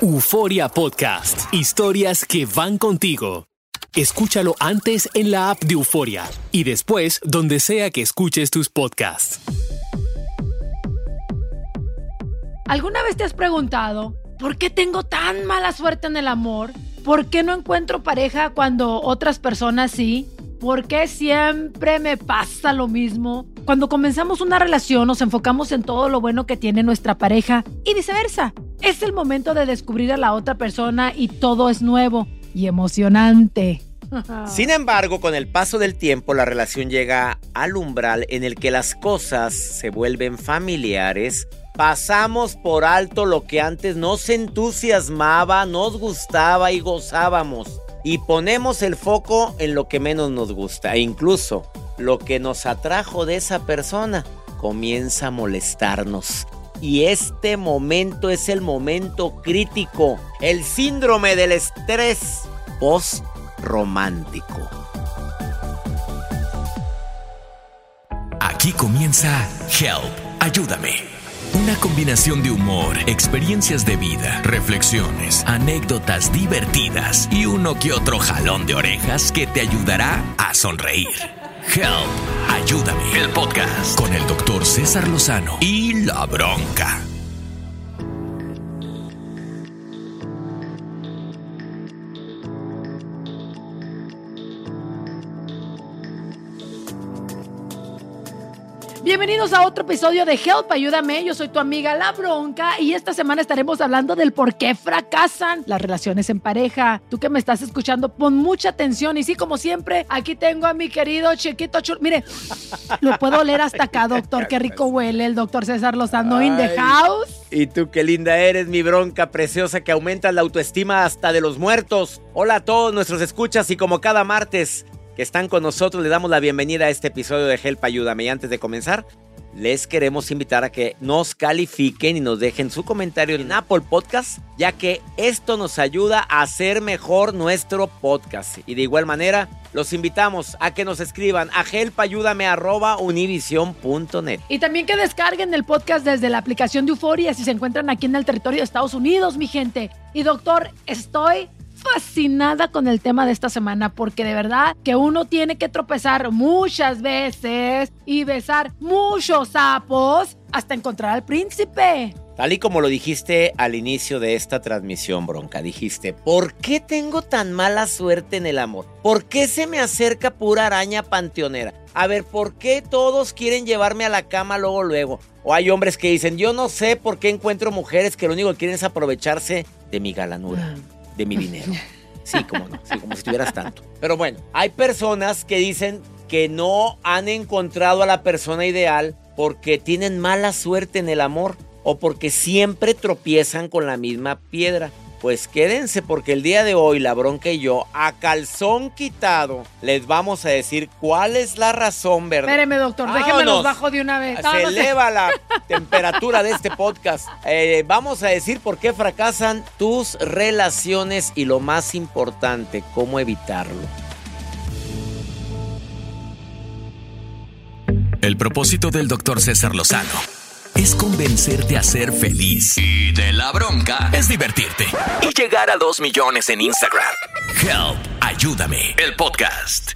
Euforia Podcast. Historias que van contigo. Escúchalo antes en la app de Euforia y después donde sea que escuches tus podcasts. ¿Alguna vez te has preguntado por qué tengo tan mala suerte en el amor? ¿Por qué no encuentro pareja cuando otras personas sí? ¿Por qué siempre me pasa lo mismo? Cuando comenzamos una relación nos enfocamos en todo lo bueno que tiene nuestra pareja y viceversa. Es el momento de descubrir a la otra persona y todo es nuevo y emocionante. Sin embargo, con el paso del tiempo, la relación llega al umbral en el que las cosas se vuelven familiares. Pasamos por alto lo que antes nos entusiasmaba, nos gustaba y gozábamos. Y ponemos el foco en lo que menos nos gusta. E incluso lo que nos atrajo de esa persona comienza a molestarnos. Y este momento es el momento crítico. El síndrome del estrés post-romántico. Aquí comienza Help, ayúdame. Una combinación de humor, experiencias de vida, reflexiones, anécdotas divertidas y uno que otro jalón de orejas que te ayudará a sonreír. Help, ayúdame. El podcast con el doctor César Lozano y la bronca. Bienvenidos a otro episodio de Help, ayúdame. Yo soy tu amiga La Bronca y esta semana estaremos hablando del por qué fracasan las relaciones en pareja. Tú que me estás escuchando, pon mucha atención. Y sí, como siempre, aquí tengo a mi querido chiquito chul. Mire, lo puedo oler hasta acá, doctor. Qué rico huele el doctor César Lozano in the Ay. house. Y tú qué linda eres, mi bronca preciosa que aumentas la autoestima hasta de los muertos. Hola a todos nuestros escuchas y como cada martes que están con nosotros, le damos la bienvenida a este episodio de Help Ayúdame. Y antes de comenzar, les queremos invitar a que nos califiquen y nos dejen su comentario en Apple Podcast, ya que esto nos ayuda a hacer mejor nuestro podcast. Y de igual manera, los invitamos a que nos escriban a helpayúdame@univision.net. Y también que descarguen el podcast desde la aplicación de Euforia si se encuentran aquí en el territorio de Estados Unidos, mi gente. Y doctor, estoy fascinada con el tema de esta semana porque de verdad que uno tiene que tropezar muchas veces y besar muchos sapos hasta encontrar al príncipe. Tal y como lo dijiste al inicio de esta transmisión, Bronca, dijiste, ¿por qué tengo tan mala suerte en el amor? ¿Por qué se me acerca pura araña panteonera? A ver, ¿por qué todos quieren llevarme a la cama luego, luego? O hay hombres que dicen, yo no sé por qué encuentro mujeres que lo único que quieren es aprovecharse de mi galanura, de mi dinero. Sí, como no, sí, como si tuvieras tanto. Pero bueno, hay personas que dicen que no han encontrado a la persona ideal porque tienen mala suerte en el amor o porque siempre tropiezan con la misma piedra. Pues quédense porque el día de hoy la bronca y yo, a calzón quitado, les vamos a decir cuál es la razón, ¿verdad? Espéreme, doctor, déjeme los Vámonos. bajo de una vez. Se Vámonos. eleva la temperatura de este podcast. Eh, vamos a decir por qué fracasan tus relaciones y lo más importante, cómo evitarlo. El propósito del doctor César Lozano es convencerte a ser feliz. Y de la bronca es divertirte. Y llegar a 2 millones en Instagram. Help, ayúdame. El podcast.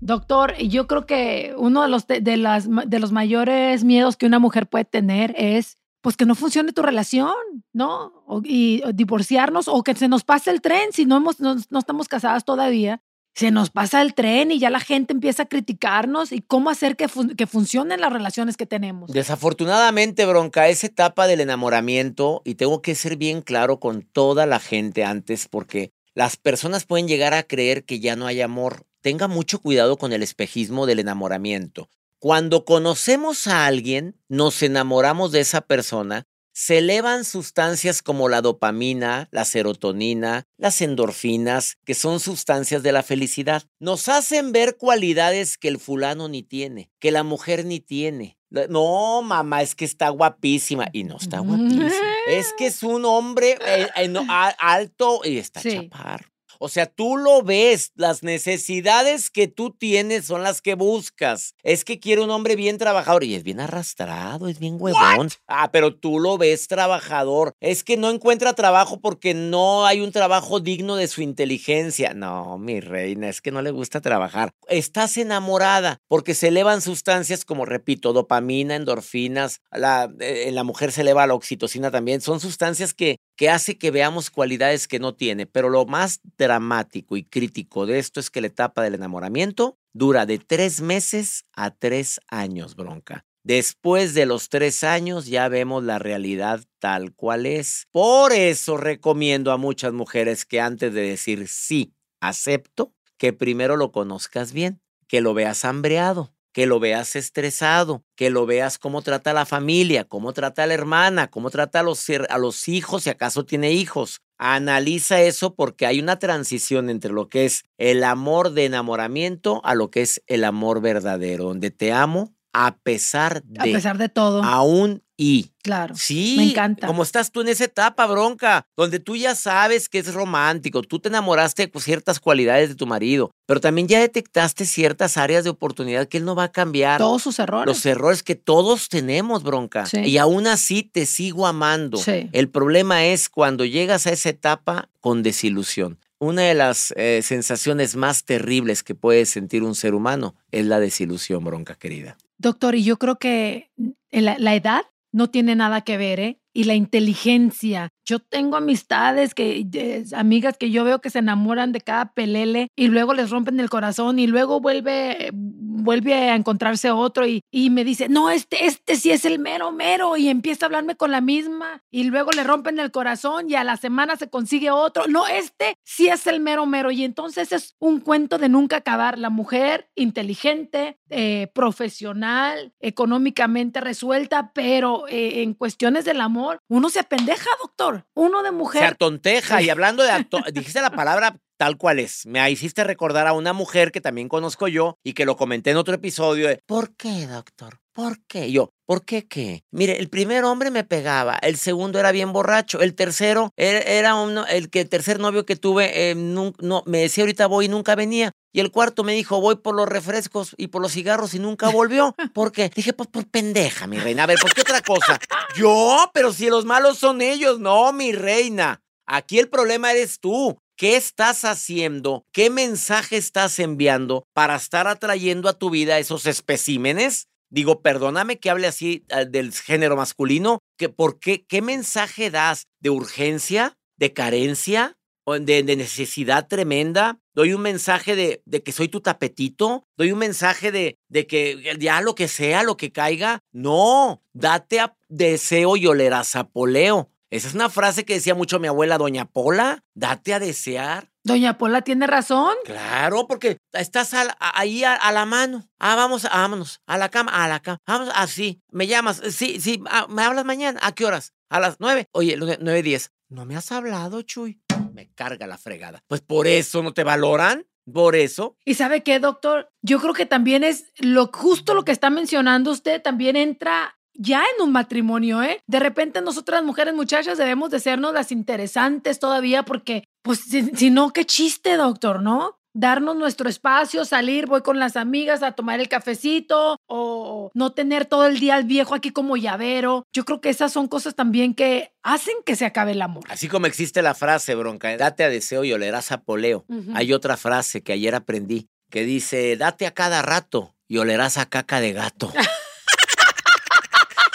Doctor, yo creo que uno de los, de, las, de los mayores miedos que una mujer puede tener es pues que no funcione tu relación, ¿no? O- y o divorciarnos o que se nos pase el tren si no, hemos, no, no estamos casadas todavía. Se nos pasa el tren y ya la gente empieza a criticarnos y cómo hacer que, que funcionen las relaciones que tenemos. Desafortunadamente, bronca, esa etapa del enamoramiento, y tengo que ser bien claro con toda la gente antes, porque las personas pueden llegar a creer que ya no hay amor. Tenga mucho cuidado con el espejismo del enamoramiento. Cuando conocemos a alguien, nos enamoramos de esa persona, se elevan sustancias como la dopamina, la serotonina, las endorfinas, que son sustancias de la felicidad. Nos hacen ver cualidades que el fulano ni tiene, que la mujer ni tiene. No, mamá, es que está guapísima. Y no está guapísima. Es que es un hombre eh, eh, no, alto y está Sí. chaparro. O sea, tú lo ves, las necesidades que tú tienes son las que buscas. Es que quiere un hombre bien trabajador y es bien arrastrado, es bien huevón. Ah, pero tú lo ves trabajador. Es que no encuentra trabajo porque no hay un trabajo digno de su inteligencia. No, mi reina, es que no le gusta trabajar. Estás enamorada porque se elevan sustancias como, repito, dopamina, endorfinas. La, eh, en la mujer se eleva la oxitocina también. Son sustancias que que hace que veamos cualidades que no tiene. Pero lo más dramático y crítico de esto es que la etapa del enamoramiento dura de tres meses a tres años, bronca. Después de los tres años ya vemos la realidad tal cual es. Por eso recomiendo a muchas mujeres que antes de decir sí, acepto, que primero lo conozcas bien, que lo veas hambreado, que lo veas estresado, que lo veas cómo trata la familia, cómo trata a la hermana, cómo trata a los, a los hijos, si acaso tiene hijos. Analiza eso porque hay una transición entre lo que es el amor de enamoramiento a lo que es el amor verdadero, donde te amo a pesar A de, pesar de todo. aún y. claro. Sí, Me encanta. Como estás tú en esa etapa, bronca, donde tú ya sabes que es romántico, tú te enamoraste de ciertas cualidades de tu marido, pero también ya detectaste ciertas áreas de oportunidad que él no va a cambiar. Todos sus errores. Los errores que todos tenemos, bronca. Sí. Y aún así te sigo amando. Sí. El problema es cuando llegas a esa etapa con desilusión. Una de las eh, sensaciones más terribles que puede sentir un ser humano es la desilusión, bronca querida. Doctor, y yo creo que la, la edad no tiene nada que ver, ¿eh? Y la inteligencia. Yo tengo amistades, que, amigas que yo veo que se enamoran de cada pelele y luego les rompen el corazón y luego vuelve, vuelve a encontrarse otro y, y me dice, no, este, este sí es el mero mero y empieza a hablarme con la misma y luego le rompen el corazón y a la semana se consigue otro. No, este sí es el mero mero y entonces es un cuento de nunca acabar. La mujer inteligente, eh, profesional, económicamente resuelta, pero eh, en cuestiones del amor, uno se apendeja, doctor. Uno de Se mujer. atonteja. Y hablando de dijiste la palabra tal cual es. Me hiciste recordar a una mujer que también conozco yo y que lo comenté en otro episodio. de, ¿Por qué, doctor? ¿Por qué? Yo, ¿por qué qué? Mire, el primer hombre me pegaba, el segundo era bien borracho, el tercero era, era uno- el que el tercer novio que tuve eh, no, me decía ahorita voy y nunca venía. Y el cuarto me dijo, voy por los refrescos y por los cigarros y nunca volvió. ¿Por qué? Dije, pues por pendeja, mi reina. A ver, ¿por qué otra cosa? Yo, pero si los malos son ellos. No, mi reina. Aquí el problema eres tú. ¿Qué estás haciendo? ¿Qué mensaje estás enviando para estar atrayendo a tu vida esos especímenes? Digo, perdóname que hable así eh, del género masculino, que ¿por qué? ¿Qué mensaje das? ¿De urgencia? ¿De carencia? ¿O de, de necesidad tremenda? ¿Doy un mensaje de, de que soy tu tapetito? ¿Doy un mensaje de, de que ya lo que sea, lo que caiga? No, date a deseo y olerás a poleo. Esa es una frase que decía mucho mi abuela, doña Pola. Date a desear. Doña Pola tiene razón. Claro, porque estás al- ahí a, a la mano. Ah, vamos, ah, vámonos. A la cama, a la cama. Vamos, así. Me llamas. Sí, sí. ah, ¿Me hablas mañana? ¿A qué horas? A las nueve. Oye, nue- nueve diez. No me has hablado, Chuy. Me carga la fregada. Pues por eso no te valoran. Por eso. ¿Y sabe qué, doctor? Yo creo que también es lo justo lo que está mencionando usted, también entra ya en un matrimonio, ¿eh? De repente nosotras mujeres muchachas debemos de sernos las interesantes todavía porque, pues, si, si no, qué chiste, doctor, ¿no? Darnos nuestro espacio, salir, voy con las amigas a tomar el cafecito o no tener todo el día al viejo aquí como llavero. Yo creo que esas son cosas también que hacen que se acabe el amor. Así como existe la frase, bronca, date a deseo y olerás a poleo. Hay otra frase que ayer aprendí que dice, date a cada rato y olerás a caca de gato.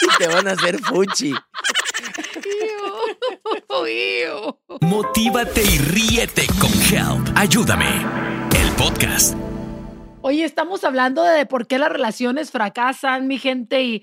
y te van a hacer fuchi. Motívate y ríete con Help. Ayúdame. El podcast. Oye, estamos hablando de por qué las relaciones fracasan, mi gente, y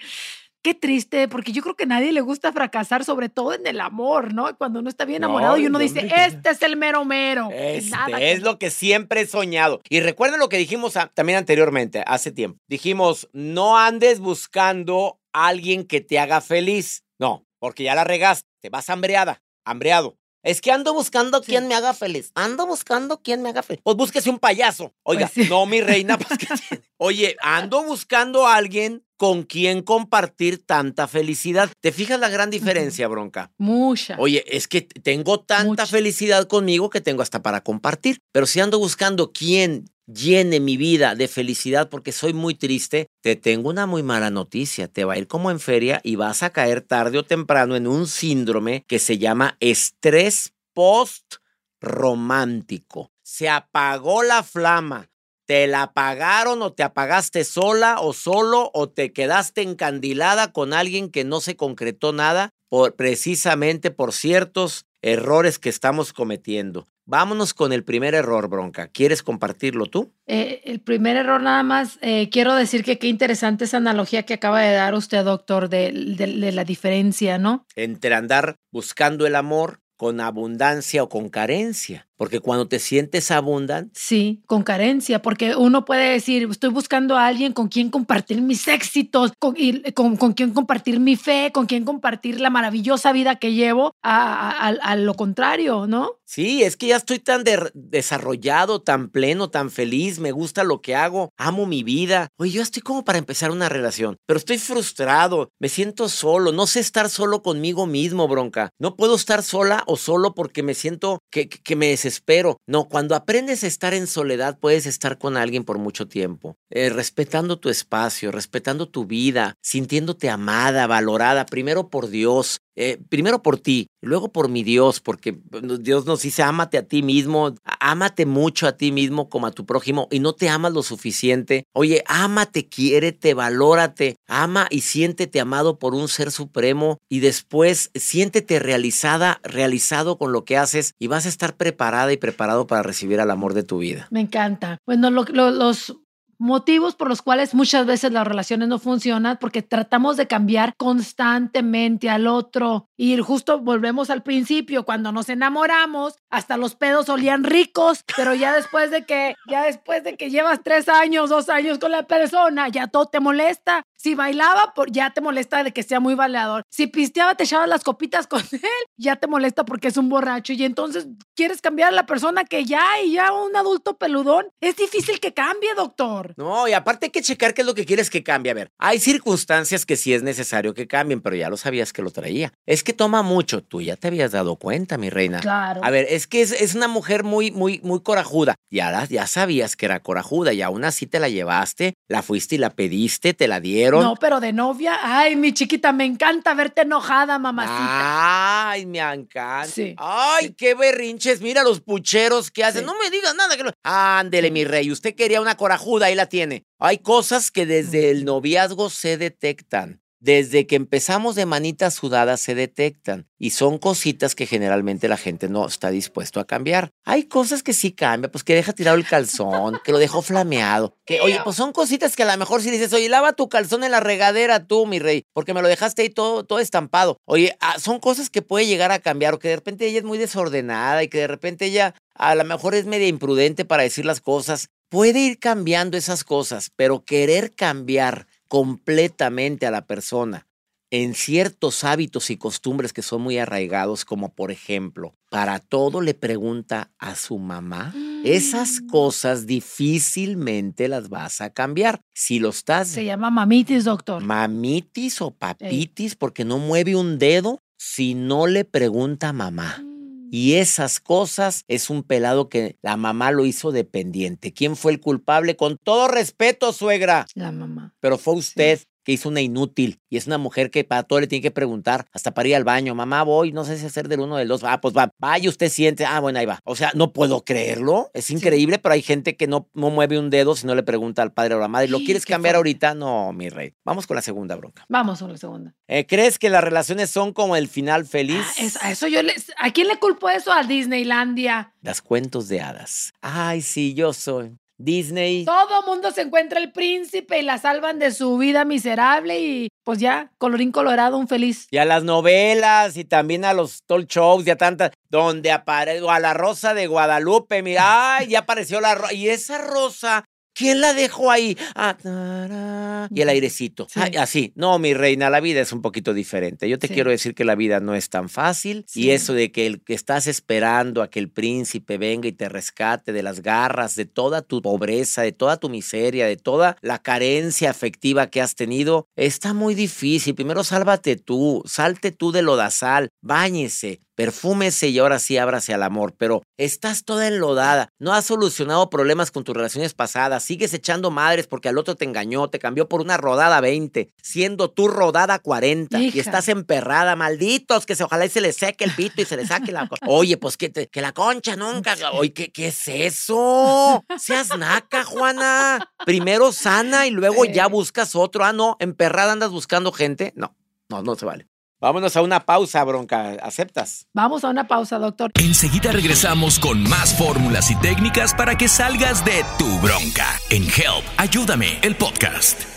qué triste, porque yo creo que a nadie le gusta fracasar, sobre todo en el amor, ¿no? Cuando uno está bien No, enamorado y uno no, dice, que- este es el mero mero. Este Nada es que- lo que siempre he soñado. Y recuerden lo que dijimos a- también anteriormente, hace tiempo. Dijimos, no andes buscando a alguien que te haga feliz. No, porque ya la regaste, te vas hambreada, hambreado. Es que ando buscando Sí. quien me haga feliz. Ando buscando quien me haga feliz. Pues búsquese un payaso. Oiga, Pues sí. no, mi reina, pues ¿qué tiene? Oye, ando buscando a alguien con quien compartir tanta felicidad. ¿Te fijas la gran diferencia, bronca? Mucha. Oye, es que tengo tanta Mucha. felicidad conmigo que tengo hasta para compartir. Pero si ando buscando quién llene mi vida de felicidad porque soy muy triste, te tengo una muy mala noticia. Te va a ir como en feria y vas a caer tarde o temprano en un síndrome que se llama estrés post-romántico. Se apagó la flama. ¿Te la apagaron o te apagaste sola o solo o te quedaste encandilada con alguien que no se concretó nada por, precisamente por ciertos errores que estamos cometiendo? Vámonos con el primer error, bronca. ¿Quieres compartirlo tú? Eh, el primer error nada más, eh, quiero decir que qué interesante esa analogía que acaba de dar usted, doctor, de, de- de la diferencia, ¿no? Entre andar buscando el amor con abundancia o con carencia. Porque cuando te sientes abundante, Sí, con carencia, porque uno puede decir, estoy buscando a alguien con quien compartir mis éxitos, con, y- con, con quien compartir mi fe, con quien compartir la maravillosa vida que llevo, a, a- a- a lo contrario, ¿no? Sí, es que ya estoy tan de- desarrollado, tan pleno, tan feliz, me gusta lo que hago, amo mi vida. Oye, yo estoy como para empezar una relación, pero estoy frustrado, me siento solo, no sé estar solo conmigo mismo, bronca. No puedo estar sola o solo porque me siento que, que- que me desespero. No, cuando aprendes a estar en soledad, puedes estar con alguien por mucho tiempo, eh, respetando tu espacio, respetando tu vida, sintiéndote amada, valorada, primero por Dios, eh, primero por ti, luego por mi Dios, porque Dios nos dice, ámate a ti mismo, ámate mucho a ti mismo como a tu prójimo y no te amas lo suficiente. Oye, ámate, quiérete, valórate, ama y siéntete amado por un ser supremo y después siéntete realizada, realizado con lo que haces y vas a estar preparada y preparado para recibir al amor de tu vida. Me encanta. Bueno, lo- lo- los motivos por los cuales muchas veces las relaciones no funcionan porque tratamos de cambiar constantemente al otro. Y justo volvemos al principio cuando nos enamoramos hasta los pedos olían ricos pero ya después de que ya después de que llevas tres años dos años con la persona ya todo te molesta. Si bailaba ya te molesta de que sea muy bailador. Si pisteaba te echabas las copitas con él ya te molesta porque es un borracho. Y entonces quieres cambiar a la persona que ya y ya un adulto peludón es difícil que cambie doctor No, y aparte hay que checar qué es lo que quieres que cambie. A ver, hay circunstancias que sí es necesario que cambien, pero ya lo sabías que lo traía. Es que toma mucho. Tú ya te habías dado cuenta, mi reina. Claro. A ver, es que es, es una mujer muy, muy, muy corajuda. Ya, ya sabías que era corajuda y aún así te la llevaste, la fuiste y la pediste, te la dieron. No, pero de novia, ay, mi chiquita, me encanta verte enojada, mamacita. Ay, me encanta. Sí, Ay, qué berrinches. Mira los pucheros que hacen. Sí. No me digas nada. Que lo... Ándele, mi rey. Usted quería una corajuda, ahí la tiene. Hay cosas que desde el noviazgo se detectan. Desde que empezamos de manitas sudadas se detectan. Y son cositas que generalmente la gente no está dispuesto a cambiar. Hay cosas que sí cambian, pues que deja tirado el calzón, que lo dejó flameado. Que, oye, pues son cositas que a lo mejor si dices, oye, lava tu calzón en la regadera tú, mi rey, porque me lo dejaste ahí todo, todo estampado. Oye, ah, son cosas que puede llegar a cambiar, o que de repente ella es muy desordenada y que de repente ella a lo mejor es media imprudente para decir las cosas. Puede ir cambiando esas cosas, pero querer cambiar completamente a la persona en ciertos hábitos y costumbres que son muy arraigados, como por ejemplo, para todo le pregunta a su mamá, esas Mm. cosas difícilmente las vas a cambiar. Si lo estás Se llama mamitis, doctor. mamitis o papitis, porque no mueve un dedo si no le pregunta a mamá. Y esas cosas es un pelado que la mamá lo hizo dependiente. ¿Quién fue el culpable? Con todo respeto, suegra. La mamá. Pero fue usted que hizo una inútil. Y es una mujer que para todo le tiene que preguntar, hasta para ir al baño. Mamá, voy, no sé si hacer del uno o del dos. Ah, pues va, vaya, usted siente. Ah, bueno, ahí va. O sea, no puedo creerlo. Es increíble, pero hay gente que no, no mueve un dedo si no le pregunta al padre o a la madre. ¿Lo quieres cambiar ahorita? No, mi rey. Vamos con la segunda bronca. Vamos a la segunda. Eh, ¿Crees que las relaciones son como el final feliz? Ah, es- a eso yo les, ¿A quién le culpo eso? A Disneylandia. Las cuentos de hadas. Ay, sí, yo soy. Disney. Todo mundo se encuentra el príncipe y la salvan de su vida miserable y pues ya, colorín colorado, un feliz. Y a las novelas y también a los talk shows y a tantas, donde aparece, a la Rosa de Guadalupe, mira, ay, ya apareció la rosa. Y esa rosa ¿Quién la dejó ahí? Ah, tará, y el airecito. Sí. Así. No, mi reina, la vida es un poquito diferente. Yo te Sí. quiero decir que la vida no es tan fácil. Sí. Y eso de que, el, que estás esperando a que el príncipe venga y te rescate de las garras, de toda tu pobreza, de toda tu miseria, de toda la carencia afectiva que has tenido, está muy difícil. Primero sálvate tú, salte tú de lodazal, báñese, perfúmese y ahora sí ábrase al amor. Pero estás toda enlodada, no has solucionado problemas con tus relaciones pasadas, sigues echando madres porque al otro te engañó, te cambió por una rodada 20, siendo tú rodada 40 y estás emperrada, malditos, que se, ojalá y se le seque el pito y se le saque la... Oye, pues que, te- que la concha nunca... Oye, ¿qué, ¿qué es eso? Seas naca, Juana. Primero sana y luego Sí. ya buscas otro. Ah, no, emperrada andas buscando gente. No, no, no se vale. Vámonos a una pausa, bronca. ¿Aceptas? Vamos a una pausa, doctor. Enseguida regresamos con más fórmulas y técnicas para que salgas de tu bronca en Help, Ayúdame, el podcast.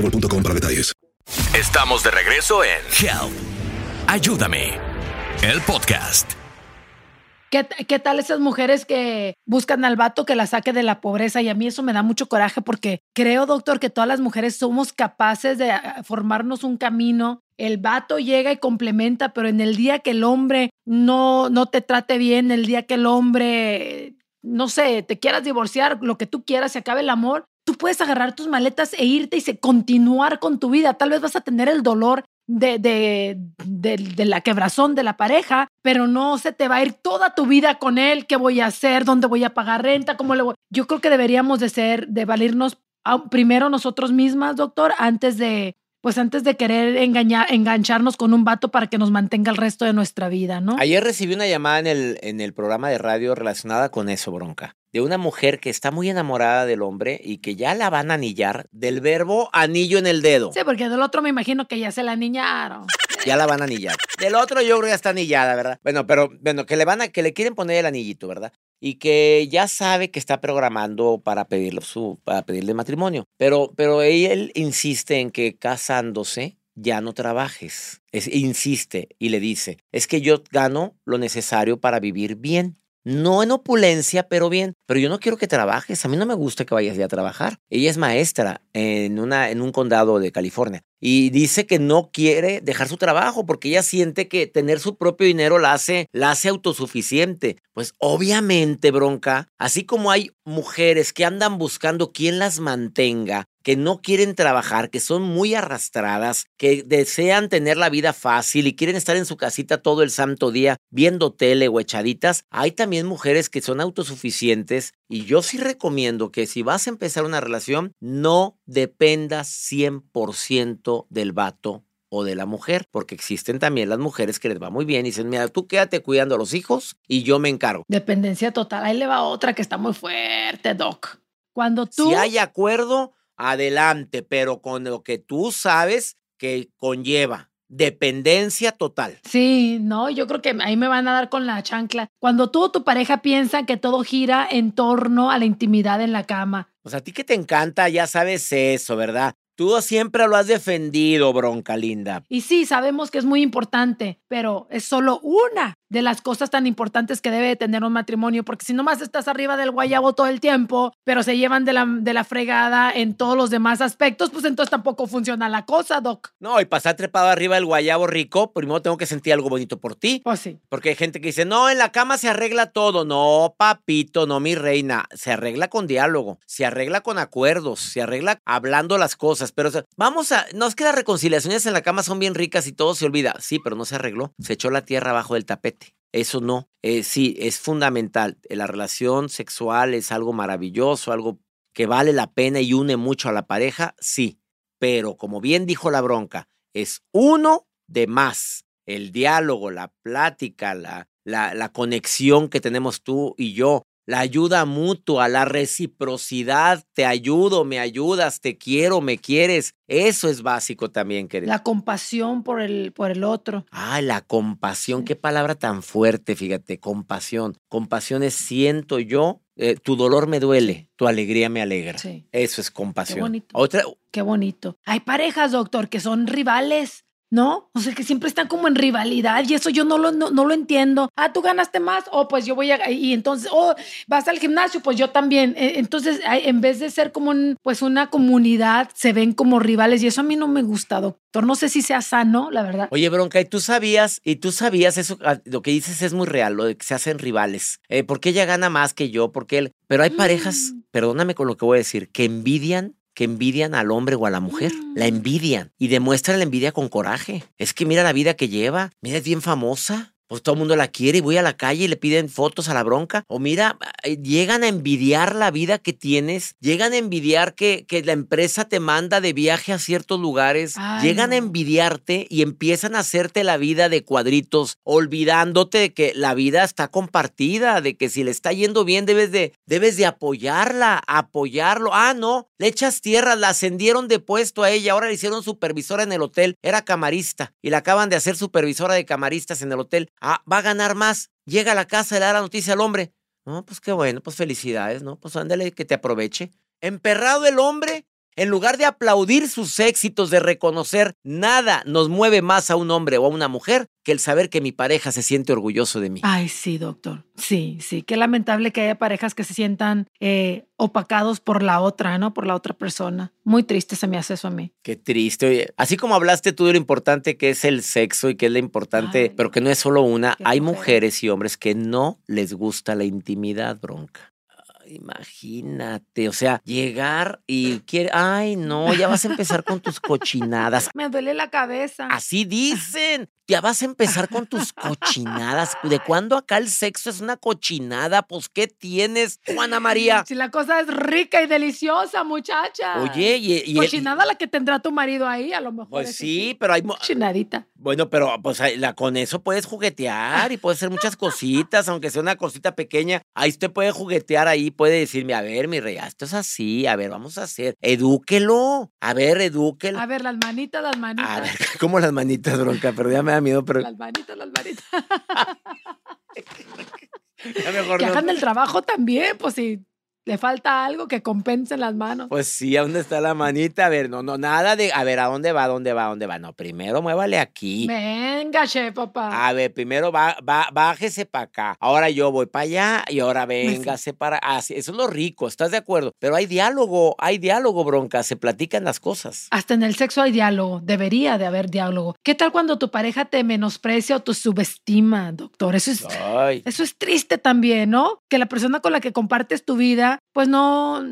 boostmobile.com para detalles. Estamos de regreso en Help, Ayúdame, el podcast. ¿Qué, qué tal esas mujeres que buscan al vato que la saque de la pobreza? Y a mí eso me da mucho coraje porque creo, doctor, que todas las mujeres somos capaces de ah, formarnos un camino. El vato llega y complementa, pero en el día que el hombre no, no te trate bien, el día que el hombre, no sé, te quieras divorciar, lo que tú quieras, se acabe el amor, tú puedes agarrar tus maletas e irte y continuar con tu vida. Tal vez vas a tener el dolor de, de, de, la quebrazón de la pareja, pero no se te va a ir toda tu vida con él. ¿Qué voy a hacer? ¿Dónde voy a pagar renta? ¿Cómo le voy? Yo creo que deberíamos de ser, de valirnos primero nosotros mismas, doctor, antes de, pues antes de querer engañar, engancharnos con un vato para que nos mantenga el resto de nuestra vida, ¿no? Ayer recibí una llamada en el programa de radio relacionada con eso, bronca. De una mujer que está muy enamorada del hombre y que ya la van a anillar del verbo anillo en el dedo. Sí, porque del otro me imagino que ya se la niñaron. Ya la van a anillar. Del otro yo creo que ya está anillada, ¿verdad? Bueno, pero bueno, que le van a, que le quieren poner el anillito, ¿verdad? Y que ya sabe que está programando para pedirle su, para pedirle matrimonio. Pero, pero él insiste en que casándose ya no trabajes. Es, insiste y le dice, es que yo gano lo necesario para vivir bien. No en opulencia, pero bien. Pero yo no quiero que trabajes. A mí no me gusta que vayas ya a trabajar. Ella es maestra en, una, en un condado de California. Y dice que no quiere dejar su trabajo porque ella siente que tener su propio dinero la hace, la hace autosuficiente. Pues obviamente, bronca, así como hay mujeres que andan buscando quién las mantenga, que no quieren trabajar, que son muy arrastradas, que desean tener la vida fácil y quieren estar en su casita todo el santo día viendo tele o echaditas, hay también mujeres que son autosuficientes y yo sí recomiendo que si vas a empezar una relación, no dependas 100% del vato o de la mujer, porque existen también las mujeres que les va muy bien y dicen, mira, tú quédate cuidando a los hijos y yo me encargo. Dependencia total. Ahí le va otra que está muy fuerte, Doc. Cuando tú... Si hay acuerdo, adelante, pero con lo que tú sabes que conlleva. Dependencia total. Sí, no, yo creo que ahí me van a dar con la chancla. Cuando tú o tu pareja piensan que todo gira en torno a la intimidad en la cama. Pues a ti que te encanta, ya sabes eso, ¿verdad? Tú siempre lo has defendido, bronca linda. Y sí, sabemos que es muy importante, pero es solo una de las cosas tan importantes que debe de tener un matrimonio, porque si nomás estás arriba del guayabo todo el tiempo, pero se llevan de la, de la fregada en todos los demás aspectos, pues entonces tampoco funciona la cosa, Doc. No, y pasar trepado arriba del guayabo rico, primero tengo que sentir algo bonito por ti. Pues sí. Porque hay gente que dice, no, en la cama se arregla todo. No, papito, no, mi reina. Se arregla con diálogo, se arregla con acuerdos, se arregla hablando las cosas. Pero o sea, vamos a, no es que las reconciliaciones en la cama son bien ricas y todo se olvida. Sí, pero no se arregló. Se echó la tierra abajo del tapete. Eso no. Eh, sí, es fundamental. La relación sexual es algo maravilloso, algo que vale la pena y une mucho a la pareja, sí. Pero como bien dijo la bronca, es uno de más. El diálogo, la plática, la, la conexión que tenemos tú y yo, la ayuda mutua, la reciprocidad, te ayudo, me ayudas, te quiero, me quieres. Eso es básico también, querido. La compasión por el, por el otro. Ah, la compasión, qué palabra tan fuerte, fíjate, compasión. Compasión es siento yo, eh, tu dolor me duele, tu alegría me alegra. Sí. Eso es compasión. Qué bonito. Otra, Qué bonito. Hay parejas, doctor, que son rivales. ¿No? O sea, que siempre están como en rivalidad y eso yo no lo, no, no lo entiendo. Ah, tú ganaste más, oh, pues yo voy a... Y entonces, oh, vas al gimnasio, pues yo también. Eh, Entonces, en vez de ser como un, pues una comunidad, se ven como rivales y eso a mí no me gusta, doctor. No sé si sea sano, la verdad. Oye, Bronca, ¿y tú sabías? ¿Y tú sabías eso? ah, Lo que dices es muy real, lo de que se hacen rivales. Eh, ¿Por qué ella gana más que yo? ¿Por qué él? Pero hay parejas, Mm. perdóname con lo que voy a decir, que envidian que envidian al hombre o a la mujer. Mm. La envidian y demuestran la envidia con coraje. Es que mira la vida que lleva. Mira, es bien famosa. Pues todo el mundo la quiere y voy a la calle y le piden fotos a la bronca. O mira, eh, llegan a envidiar la vida que tienes. Llegan a envidiar que, que la empresa te manda de viaje a ciertos lugares. Ay, llegan a envidiarte y empiezan a hacerte la vida de cuadritos, olvidándote de que la vida está compartida, de que si le está yendo bien debes de, debes de apoyarla, apoyarlo. Ah, no, le echas tierra, la ascendieron de puesto a ella, ahora le hicieron supervisora en el hotel, era camarista y la acaban de hacer supervisora de camaristas en el hotel. Ah, va a ganar más. Llega a la casa y le da la noticia al hombre. No, pues qué bueno, pues felicidades, ¿no? Pues ándale, que te aproveche. Emperrado el hombre, en lugar de aplaudir sus éxitos, de reconocer, nada nos mueve más a un hombre o a una mujer que el saber que mi pareja se siente orgulloso de mí. Ay, sí, doctor. Sí, sí. Qué lamentable que haya parejas que se sientan eh, opacados por la otra, ¿no? Por la otra persona. Muy triste se me hace eso a mí. Qué triste. Oye, así como hablaste tú de lo importante que es el sexo y que es lo importante, Ay, pero que no es solo una, hay mujeres y hombres que no les gusta la intimidad, bronca. Imagínate, o sea, llegar y quiere, ay, no, ya vas a empezar con tus cochinadas. Me duele la cabeza. Así dicen. Ya vas a empezar con tus cochinadas. ¿De cuándo acá el sexo es una cochinada? Pues, ¿qué tienes, Juana María? Si la cosa es rica y deliciosa, muchacha. Oye, y, y- Cochinada la que tendrá tu marido ahí, a lo mejor. pues eso sí, pero hay, Cochinadita. Bueno, pero pues la, con eso puedes juguetear y puedes hacer muchas cositas, aunque sea una cosita pequeña. Ahí usted puede juguetear ahí, puede decirme, a ver, mi rey, esto es así, a ver, vamos a hacer. Edúquelo, a ver, edúquelo. A ver, las manitas, las manitas. A ver, como las manitas, bronca, pero ya me da miedo, pero Las manitas, las manitas. ya mejor que no. hagan el trabajo también, pues si le falta algo que compensen las manos. Pues sí, ¿a dónde está la manita? A ver, no, no, nada de, a ver, ¿a dónde va? ¿A dónde va? ¿A dónde va? No, primero muévale aquí. Venga, chef, papá. A ver, primero va, va, bájese para acá. Ahora yo voy para allá y ahora véngase para. Así, eso es lo rico, ¿estás de acuerdo? Pero hay diálogo, hay diálogo, bronca, se platican las cosas. Hasta en el sexo hay diálogo, debería de haber diálogo. ¿Qué tal cuando tu pareja te menosprecia o te subestima, doctor? Eso es, Ay. eso es triste también, ¿no? Que la persona con la que compartes tu vida, pues no,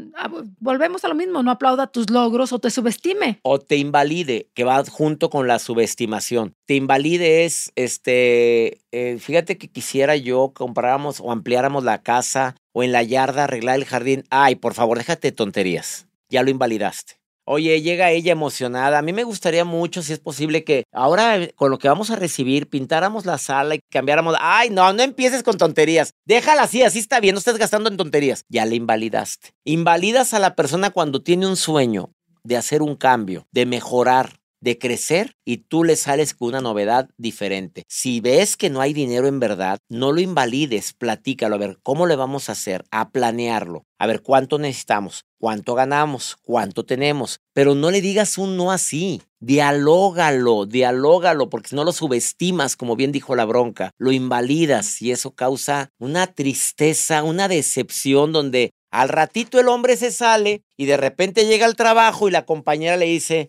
volvemos a lo mismo, no aplauda tus logros o te subestime. O te invalide, que va junto con la subestimación. Te invalide es, este, eh, fíjate que quisiera yo compráramos o ampliáramos la casa o en la yarda arreglar el jardín. Ay, por favor, déjate de tonterías. Ya lo invalidaste. Oye, llega ella emocionada. A mí me gustaría mucho, si es posible, que ahora con lo que vamos a recibir, pintáramos la sala y cambiáramos. Ay, no, no empieces con tonterías. Déjala así, así está bien, no estás gastando en tonterías. Ya le invalidaste. Invalidas a la persona cuando tiene un sueño de hacer un cambio, de mejorar, de crecer y tú le sales con una novedad diferente. Si ves que no hay dinero en verdad, no lo invalides, platícalo, a ver cómo le vamos a hacer, a planearlo, a ver cuánto necesitamos, cuánto ganamos, cuánto tenemos, pero no le digas un no así. Dialógalo, dialógalo, porque si no lo subestimas, como bien dijo la bronca, lo invalidas y eso causa una tristeza, una decepción donde al ratito el hombre se sale y de repente llega al trabajo y la compañera le dice,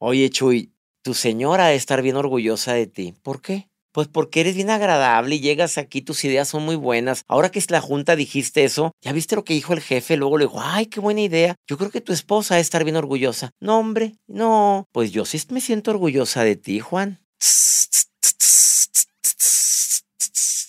Oye, Chuy, tu señora debe estar bien orgullosa de ti. ¿Por qué? Pues porque eres bien agradable y llegas aquí, tus ideas son muy buenas. Ahora que es la junta dijiste eso, ¿ya viste lo que dijo el jefe? Luego le dijo, ay, qué buena idea. Yo creo que tu esposa debe estar bien orgullosa. No, hombre, no. Pues yo sí me siento orgullosa de ti, Juan.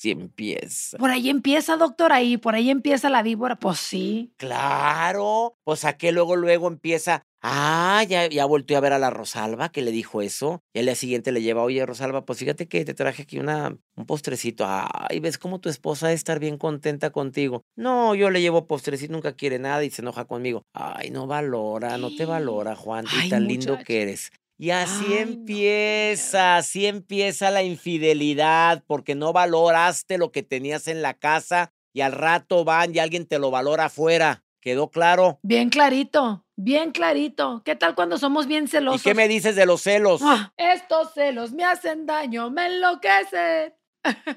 Y empieza. Por ahí empieza, doctor, ahí, por ahí empieza la víbora. Pues sí. Claro. Pues a qué luego, luego empieza. Ah, ya, ya volteó a ver a la Rosalba que le dijo eso. Y al día siguiente le lleva, oye, Rosalba, pues fíjate que te traje aquí una, un postrecito. Ay, ves cómo tu esposa debe estar bien contenta contigo. No, yo le llevo postrecito, nunca quiere nada y se enoja conmigo. Ay, no valora, no te valora, Juan, y tan lindo que eres. Y así empieza, así empieza la infidelidad, porque no valoraste lo que tenías en la casa y al rato van y alguien te lo valora afuera. ¿Quedó claro? Bien clarito, bien clarito. ¿Qué tal cuando somos bien celosos? ¿Y qué me dices de los celos? Ah, estos celos me hacen daño, me enloquecen.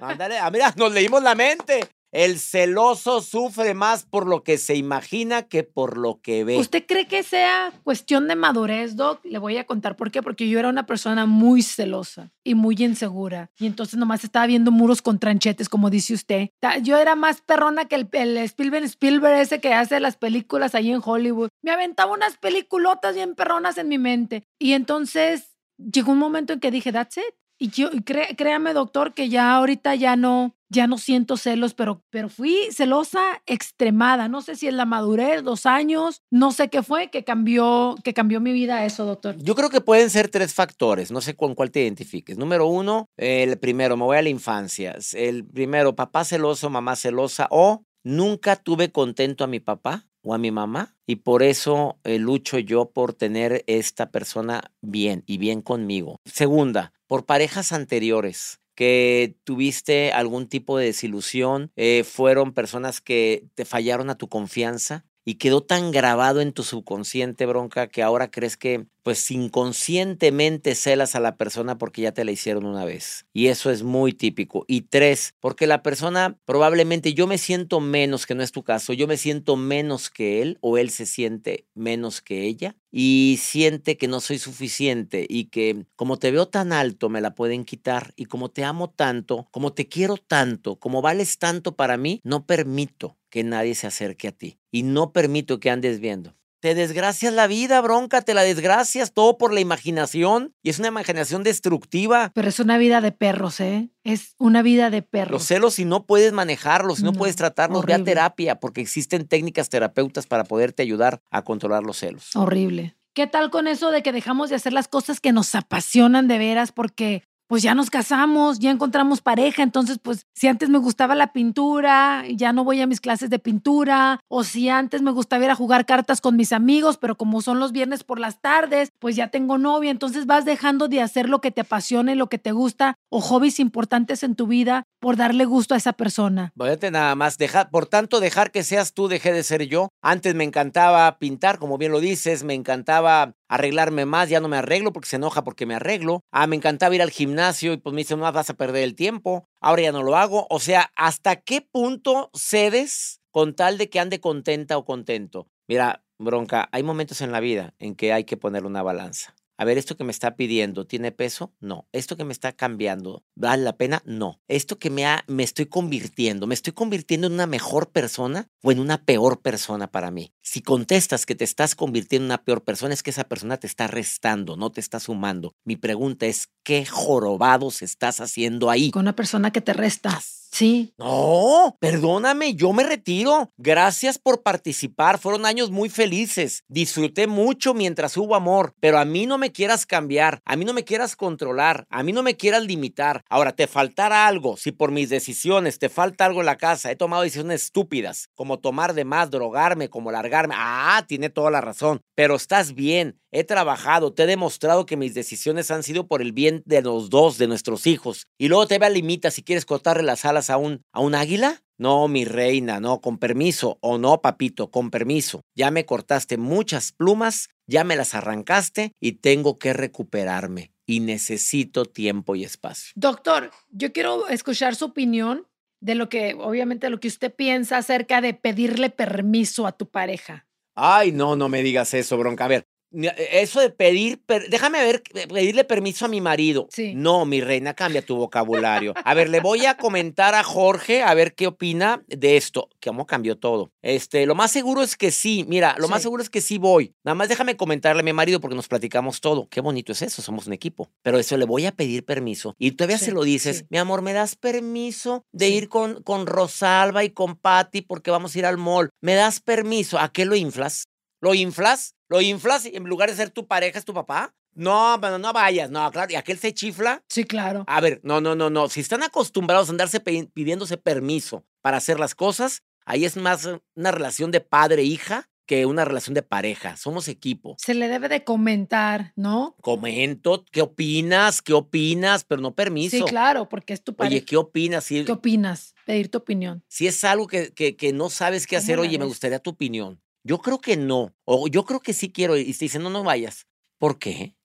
Ándale, ah, mira, nos leímos la mente. El celoso sufre más por lo que se imagina que por lo que ve. ¿Usted cree que sea cuestión de madurez, Doc? Le voy a contar por qué. Porque yo era una persona muy celosa y muy insegura. Y entonces nomás estaba viendo muros con tranchetes, como dice usted. Yo era más perrona que el, el Spielberg Spielberg ese que hace las películas ahí en Hollywood. Me aventaba unas peliculotas bien perronas en mi mente. Y entonces llegó un momento en que dije, that's it. Y yo, créame, doctor, que ya ahorita ya no, ya no siento celos, pero, pero fui celosa extremada. No sé si es la madurez, dos años, no sé qué fue que cambió, que cambió mi vida eso, doctor. Yo creo que pueden ser tres factores, no sé con cuál te identifiques. Número uno, el primero, me voy a la infancia. El primero, papá celoso, mamá celosa o nunca tuve contento a mi papá o a mi mamá y por eso eh, lucho yo por tener esta persona bien y bien conmigo. Segunda, por parejas anteriores que tuviste algún tipo de desilusión, eh, fueron personas que te fallaron a tu confianza y quedó tan grabado en tu subconsciente, bronca, que ahora crees que pues inconscientemente celas a la persona porque ya te la hicieron una vez. Y eso es muy típico. Y tres, porque la persona probablemente yo me siento menos, que no es tu caso, yo me siento menos que él o él se siente menos que ella y siente que no soy suficiente y que como te veo tan alto me la pueden quitar y como te amo tanto, como te quiero tanto, como vales tanto para mí, no permito que nadie se acerque a ti y no permito que andes viendo. Te desgracias la vida, bronca, te la desgracias todo por la imaginación y es una imaginación destructiva. Pero es una vida de perros, ¿eh? Es una vida de perros. Los celos, si no puedes manejarlos, si no, puedes tratarlos, ve a terapia, porque existen técnicas terapeutas para poderte ayudar a controlar los celos. Horrible. ¿Qué tal con eso de que dejamos de hacer las cosas que nos apasionan de veras porque pues ya nos casamos, ya encontramos pareja, entonces pues si antes me gustaba la pintura, ya no voy a mis clases de pintura, o si antes me gustaba ir a jugar cartas con mis amigos, pero como son los viernes por las tardes, pues ya tengo novia, entonces vas dejando de hacer lo que te apasiona y lo que te gusta o hobbies importantes en tu vida por darle gusto a esa persona. Váyate nada más, por tanto dejar que seas tú, dejé de ser yo. Antes me encantaba pintar, como bien lo dices, me encantaba arreglarme más, ya no me arreglo porque se enoja porque me arreglo. Ah, me encantaba ir al gimnasio y pues me dice, no vas a perder el tiempo. Ahora ya no lo hago. O sea, ¿hasta qué punto cedes con tal de que ande contenta o contento? Mira, bronca, hay momentos en la vida en que hay que poner una balanza. A ver, esto que me está pidiendo, ¿tiene peso? No. Esto que me está cambiando, ¿vale la pena? No. Esto que me, ha, me estoy convirtiendo, ¿me estoy convirtiendo en una mejor persona o en una peor persona para mí? Si contestas que te estás convirtiendo en una peor persona, es que esa persona te está restando, no te está sumando. Mi pregunta es, ¿qué jorobados estás haciendo ahí? Con una persona que te resta. Sí. No, perdóname, yo me retiro. Gracias por participar. Fueron años muy felices. Disfruté mucho mientras hubo amor, pero a mí no me quieras cambiar, a mí no me quieras controlar, a mí no me quieras limitar. Ahora, te faltará algo. Si por mis decisiones te falta algo en la casa, he tomado decisiones estúpidas, como tomar de más, drogarme, como largarme. Ah, tiene toda la razón. Pero estás bien. He trabajado, te he demostrado que mis decisiones han sido por el bien de los dos, de nuestros hijos. Y luego te ve a limita si quieres cortarle las alas a un, a un águila. No, mi reina, no, con permiso. O no, papito, con permiso. Ya me cortaste muchas plumas, ya me las arrancaste y tengo que recuperarme. Y necesito tiempo y espacio. Doctor, yo quiero escuchar su opinión de lo que, obviamente, lo que usted piensa acerca de pedirle permiso a tu pareja. Ay, no, no me digas eso, bronca. A ver, eso de pedir, déjame ver, pedirle permiso a mi marido. Sí. No, mi reina, cambia tu vocabulario. A ver, le voy a comentar a Jorge a ver qué opina de esto. ¿Cómo cambió todo? Este, lo más seguro es que sí. Mira, lo más seguro es que sí voy. Nada más déjame comentarle a mi marido porque nos platicamos todo. Qué bonito es eso, somos un equipo. Pero eso le voy a pedir permiso. Y todavía Sí, se lo dices, mi amor, ¿me das permiso de ir con, con Rosalba y con Patty porque vamos a ir al mall? ¿Me das permiso? ¿A qué lo inflas? ¿Lo inflas? ¿Lo inflas y en lugar de ser tu pareja es tu papá? No, bueno, no vayas. No, claro. ¿Y aquel se chifla? Sí, claro. A ver, no, no, no, no. Si están acostumbrados a andarse pidiéndose permiso para hacer las cosas, ahí es más una relación de padre-hija que una relación de pareja. Somos equipo. Se le debe de comentar, ¿no? Comento, ¿qué opinas? ¿Qué opinas? Pero no permiso. Sí, claro, porque es tu pareja. Oye, ¿qué opinas? Si, ¿Qué opinas? Pedir tu opinión. si es algo que, que, que no sabes qué ¿Cómo hacer, oye, me gustaría tu opinión. Yo creo que no. O yo creo que sí quiero. Y te dicen, no, no vayas. ¿Por qué?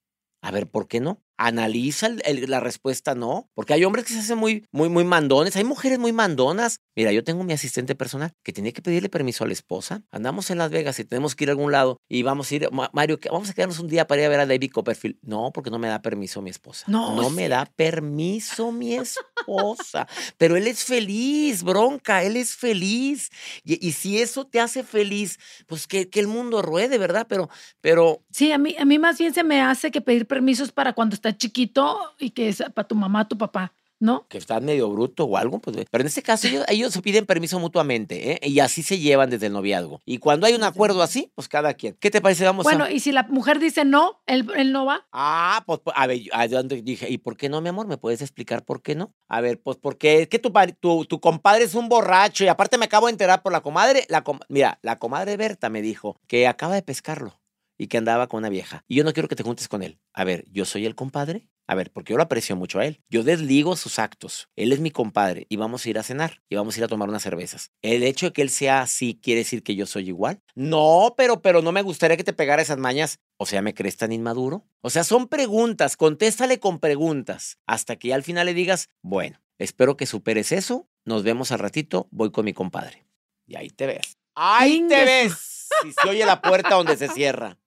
A ver, ¿por qué no? Analiza la respuesta, no. Porque hay hombres que se hacen muy, muy, muy mandones. Hay mujeres muy mandonas. Mira, yo tengo mi asistente personal que tiene que pedirle permiso a la esposa. Andamos en Las Vegas y tenemos que ir a algún lado y vamos a ir, Ma- Mario, ¿qué- vamos a quedarnos un día para ir a ver a David Copperfield. No, porque no me da permiso mi esposa. No, No me da permiso mi esposa. Pero él es feliz, bronca, él es feliz. Y, y si eso te hace feliz, pues que, que el mundo ruede, ¿verdad? Pero, pero Sí, a mí, a mí más bien se me hace que pedir permisos para cuando está chiquito y que es para tu mamá, tu papá, ¿no? que estás medio bruto o algo, pues. Pero en este caso ellos, ellos se piden permiso mutuamente, ¿eh? Y así se llevan desde el noviazgo. Y cuando hay un acuerdo así, pues cada quien. ¿Qué te parece? Vamos Bueno, a. y si la mujer dice no, él, él no va. Ah, pues, a ver, yo- dije, ¿y por qué no, mi amor? ¿Me puedes explicar por qué no? A ver, pues porque es que tu, tu, tu compadre es un borracho y aparte me acabo de enterar por la comadre. La com- Mira, la comadre Berta me dijo que acaba de pescarlo y que andaba con una vieja. Y yo no quiero que te juntes con él. A ver, ¿yo soy el compadre? A ver, porque yo lo aprecio mucho a él. Yo desligo sus actos. Él es mi compadre y vamos a ir a cenar y vamos a ir a tomar unas cervezas. El hecho de que él sea así quiere decir que yo soy igual. No, pero, pero no me gustaría que te pegara esas mañas. O sea, ¿me crees tan inmaduro? O sea, son preguntas. Contéstale con preguntas hasta que ya al final le digas, bueno, espero que superes eso. Nos vemos al ratito. Voy con mi compadre. Y ahí te ves. Ahí te ves. Y se oye la puerta donde se cierra.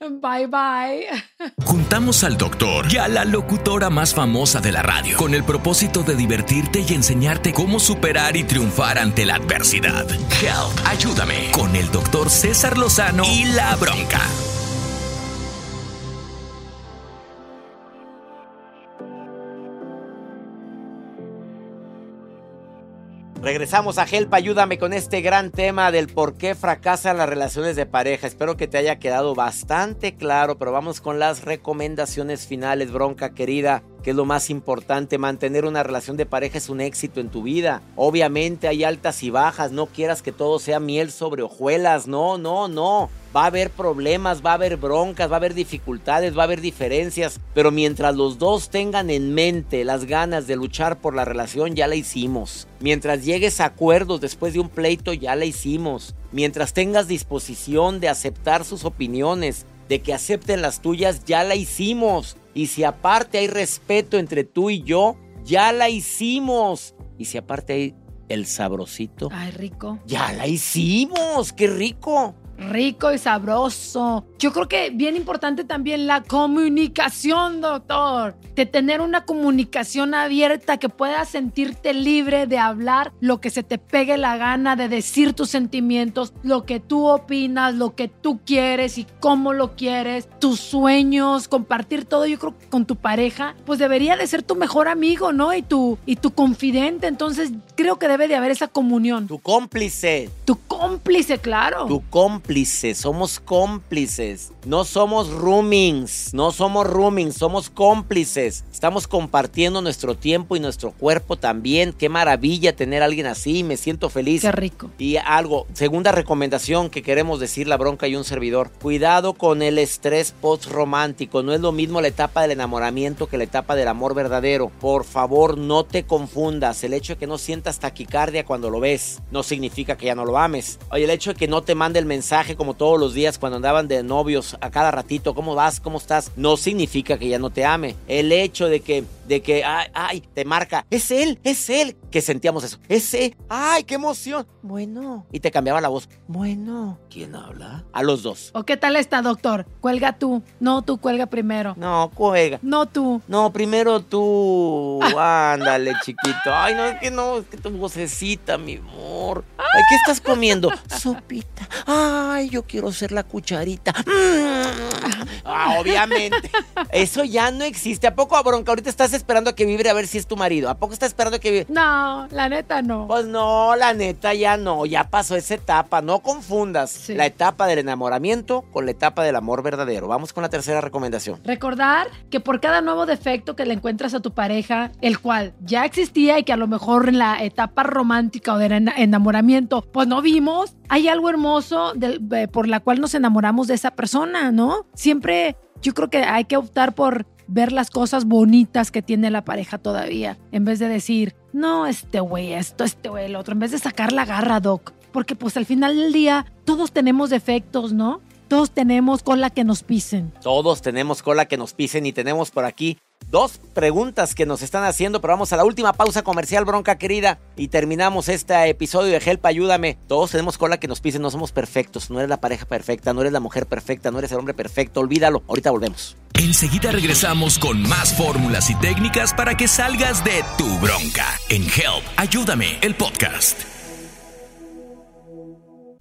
Bye, bye. Juntamos al doctor y a la locutora más famosa de la radio con el propósito de divertirte y enseñarte cómo superar y triunfar ante la adversidad. Help, ayúdame con el doctor César Lozano y la bronca. Regresamos a Help, ayúdame con este gran tema del por qué fracasan las relaciones de pareja. Espero que te haya quedado bastante claro, pero vamos con las recomendaciones finales, bronca querida. Que es lo más importante? Mantener una relación de pareja es un éxito en tu vida. Obviamente hay altas y bajas, no quieras que todo sea miel sobre hojuelas, no, no, no. Va a haber problemas, va a haber broncas, va a haber dificultades, va a haber diferencias, pero mientras los dos tengan en mente las ganas de luchar por la relación, ya la hicimos. Mientras llegues a acuerdos después de un pleito, ya la hicimos. Mientras tengas disposición de aceptar sus opiniones, de que acepten las tuyas, ya la hicimos. Y si aparte hay respeto entre tú y yo, ya la hicimos. Y si aparte hay el sabrosito, Ay, rico. ya la hicimos. ¡Qué rico! Rico y sabroso. Yo creo que bien importante también la comunicación, doctor. De tener una comunicación abierta que puedas sentirte libre de hablar lo que se te pegue la gana, de decir tus sentimientos, lo que tú opinas, lo que tú quieres y cómo lo quieres, tus sueños, compartir todo. Yo creo que con tu pareja, pues debería de ser tu mejor amigo, ¿no? Y tu, y tu confidente. Entonces creo que debe de haber esa comunión. Tu cómplice. Tu cómplice, claro. Tu cómplice. Somos cómplices. No somos roomings. No somos roomings. Somos cómplices. Estamos compartiendo nuestro tiempo y nuestro cuerpo también. Qué maravilla tener a alguien así. Me siento feliz. Qué rico. Y algo, segunda recomendación que queremos decir la bronca y un servidor. Cuidado con el estrés post-romántico. No es lo mismo la etapa del enamoramiento que la etapa del amor verdadero. Por favor, no te confundas. El hecho de que no sientas taquicardia cuando lo ves no significa que ya no lo ames. Oye, el hecho de que no te mande el mensaje como todos los días cuando andaban de novios a cada ratito, ¿cómo vas? ¿Cómo estás? No significa que ya no te ame. El hecho de que, de que, ay, ay, te marca, es él, es él, que sentíamos eso. Es él, ay, qué emoción. Bueno. Y te cambiaba la voz. Bueno. ¿Quién habla? A los dos. ¿O qué tal está, doctor? Cuelga tú. No, tú cuelga primero. No, cuelga. No tú. No, primero tú. Ándale, chiquito. Ay, no, es que no, es que tu vocecita, mi amor. Ay, ¿qué estás comiendo? Sopita. Ay, yo quiero ser la cucharita. Mm. Ah, obviamente. Eso ya no existe. ¿A poco, bronca? Ahorita estás esperando a que vibre a ver si es tu marido. ¿A poco estás esperando a que vibre? No, la neta no. Pues no, la neta ya no. Ya pasó esa etapa. No confundas Sí. la etapa del enamoramiento con la etapa del amor verdadero. Vamos con la tercera recomendación. Recordar que por cada nuevo defecto que le encuentras a tu pareja, el cual ya existía y que a lo mejor en la etapa romántica o del ena- enamoramiento, pues no vimos, hay algo hermoso eh, por la cual nos enamoramos de esa persona, ¿no? Siempre yo creo que hay que optar por ver las cosas bonitas que tiene la pareja todavía, en vez de decir, no, este güey esto, este güey el otro, en vez de sacar la garra, Doc. Porque pues al final del día todos tenemos defectos, ¿no? Todos tenemos cola que nos pisen. Todos tenemos cola que nos pisen y tenemos por aquí dos preguntas que nos están haciendo, pero vamos a la última pausa comercial, bronca querida, y terminamos este episodio de Help, ayúdame. Todos tenemos cola que nos pisen, no somos perfectos, no eres la pareja perfecta, no eres la mujer perfecta, no eres el hombre perfecto, olvídalo. Ahorita volvemos. Enseguida regresamos con más fórmulas y técnicas para que salgas de tu bronca. En Help, ayúdame, el podcast.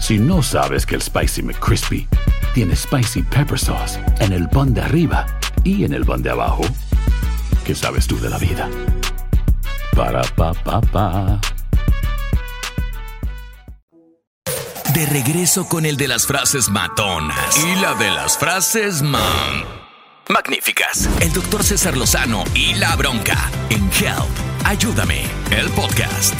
Si no sabes que el Spicy McCrispy tiene Spicy Pepper Sauce en el pan de arriba y en el pan de abajo, ¿qué sabes tú de la vida? Para, pa, pa, pa. De regreso con el de las frases matonas y la de las frases man. Magníficas. El doctor César Lozano y la bronca. En Help, ayúdame, el podcast.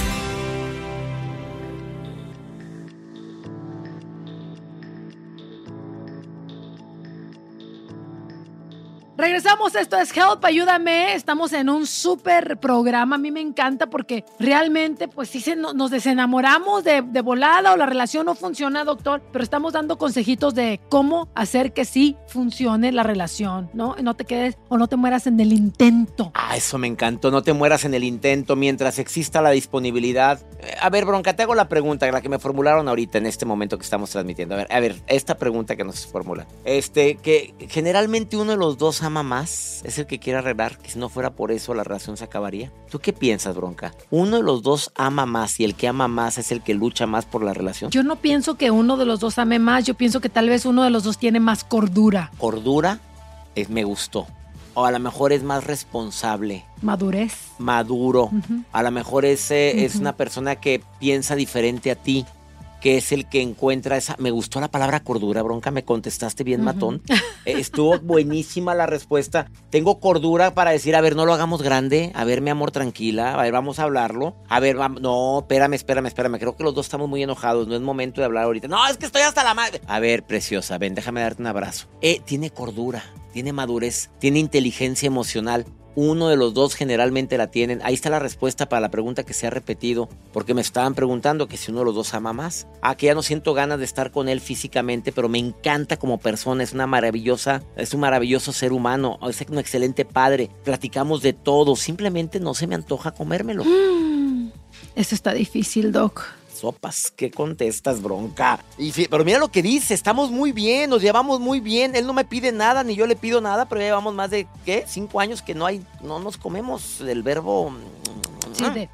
Regresamos, esto es Help, ayúdame. Estamos en un súper programa. A mí me encanta porque realmente, pues sí, se, no- nos desenamoramos de, de volada o la relación no funciona, doctor. Pero estamos dando consejitos de cómo hacer que sí funcione la relación, ¿no? No te quedes o no te mueras en el intento. Ah, eso me encantó. No te mueras en el intento. Mientras exista la disponibilidad, Eh, A ver, Bronca, te hago la pregunta, la que me formularon ahorita en este momento que estamos transmitiendo. A ver, a ver, esta pregunta que nos formula. Este, que generalmente uno de los dos ama más, es el que quiere arreglar, que si no fuera por eso la relación se acabaría. ¿Tú qué piensas, Bronca? ¿Uno de los dos ama más y el que ama más es el que lucha más por la relación? Yo no pienso que uno de los dos ame más, yo pienso que tal vez uno de los dos tiene más cordura, Cordura, es, me gustó. O a lo mejor es más responsable. madurez. maduro. A lo mejor es, eh, es una persona que piensa diferente a ti, que es el que encuentra esa... Me gustó la palabra cordura, bronca, me contestaste bien, matón. Eh, Estuvo buenísima la respuesta. Tengo cordura para decir, a ver, no lo hagamos grande. A ver, mi amor, tranquila. A ver, vamos a hablarlo. A ver, vam- no, espérame, espérame, espérame. Creo que los dos estamos muy enojados. No es momento de hablar ahorita. No, es que estoy hasta la madre. A ver, preciosa, ven, déjame darte un abrazo. Eh, tiene cordura, tiene madurez, tiene inteligencia emocional. Uno de los dos generalmente la tienen. Ahí está la respuesta para la pregunta que se ha repetido, porque me estaban preguntando que si uno de los dos ama más. Ah, que ya no siento ganas de estar con él físicamente, pero me encanta como persona. Es una maravillosa, es un maravilloso ser humano. Es un excelente padre. Platicamos de todo. Simplemente no se me antoja comérmelo. Mm, Eso está difícil, Doc. Sopas, ¿qué contestas, bronca? Y pero mira lo que dice, estamos muy bien, nos llevamos muy bien. Él no me pide nada, ni yo le pido nada, pero ya llevamos más de, ¿qué? Cinco años que no hay, no nos comemos del verbo... Sí, de-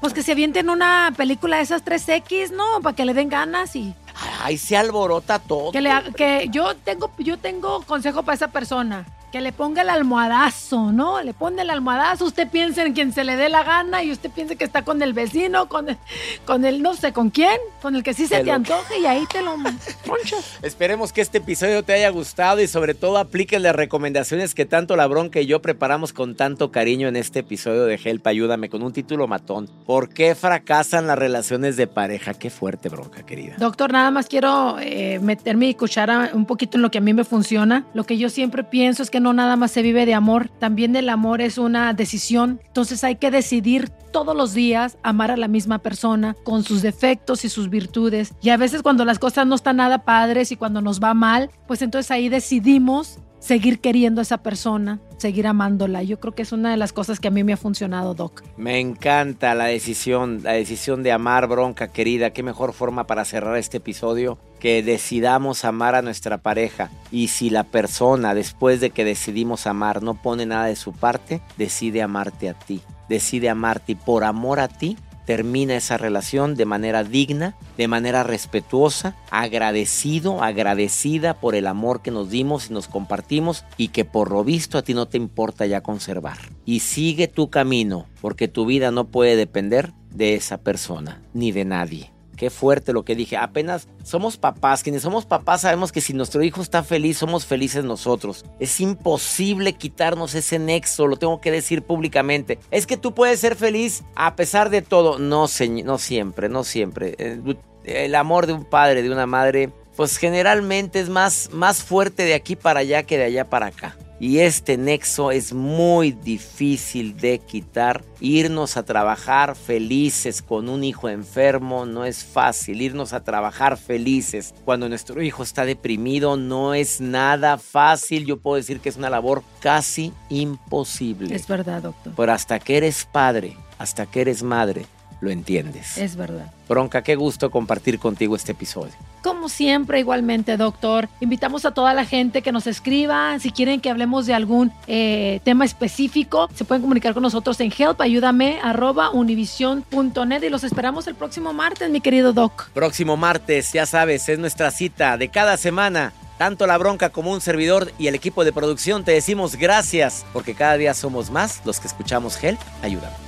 Pues que se avienten una película de esas 3X, ¿no? Para que le den ganas y Ay, se alborota todo. que le que yo tengo yo tengo consejo para esa persona. Que le ponga el almohadazo, ¿no? Le pone el almohadazo, usted piensa en quien se le dé la gana y usted piensa que está con el vecino, con el, con el no sé con quién, con el que sí se Te antoje y ahí te lo ponchas. Esperemos que este episodio te haya gustado y sobre todo apliques las recomendaciones que tanto la bronca y yo preparamos con tanto cariño en este episodio de Help Ayúdame con un título matón. ¿Por qué fracasan las relaciones de pareja? Qué fuerte bronca, querida. Doctor, nada más quiero eh, meter mi cuchara un poquito en lo que a mí me funciona. Lo que yo siempre pienso es que no nada más se vive de amor, también el amor es una decisión. Entonces hay que decidir todos los días amar a la misma persona con sus defectos y sus virtudes. Y a veces cuando las cosas no están nada padres y cuando nos va mal, pues entonces ahí decidimos seguir queriendo a esa persona, seguir amándola. Yo creo que es una de las cosas que a mí me ha funcionado, Doc. Me encanta la decisión, la decisión de amar, bronca querida. Qué mejor forma para cerrar este episodio que decidamos amar a nuestra pareja. Y si la persona, después de que decidimos amar, no pone nada de su parte, decide amarte a ti. Decide amarte y por amor a ti termina esa relación de manera digna, de manera respetuosa, agradecido, agradecida por el amor que nos dimos y nos compartimos y que por lo visto a ti no te importa ya conservar. Y sigue tu camino, porque tu vida no puede depender de esa persona, ni de nadie. Qué fuerte lo que dije. Apenas somos papás. Quienes somos papás sabemos que si nuestro hijo está feliz, somos felices nosotros. Es imposible quitarnos ese nexo. Lo tengo que decir públicamente. Es que tú puedes ser feliz a pesar de todo. No, no siempre, no siempre. Eh, El amor de un padre, de una madre, pues generalmente es más, más fuerte de aquí para allá que de allá para acá. Y este nexo es muy difícil de quitar. Irnos a trabajar felices con un hijo enfermo no es fácil. Irnos a trabajar felices cuando nuestro hijo está deprimido no es nada fácil. Yo puedo decir que es una labor casi imposible. Es verdad, doctor. Pero hasta que eres padre, hasta que eres madre, lo entiendes. Es verdad. Bronca, qué gusto compartir contigo este episodio. Como siempre, igualmente, doctor, invitamos a toda la gente que nos escriba. Si quieren que hablemos de algún eh, tema específico, se pueden comunicar con nosotros en helpayúdame arroba univision.net y los esperamos el próximo martes, mi querido doc. Próximo martes, ya sabes, es nuestra cita de cada semana. Tanto la bronca como un servidor y el equipo de producción te decimos gracias, porque cada día somos más los que escuchamos Help, ayúdame.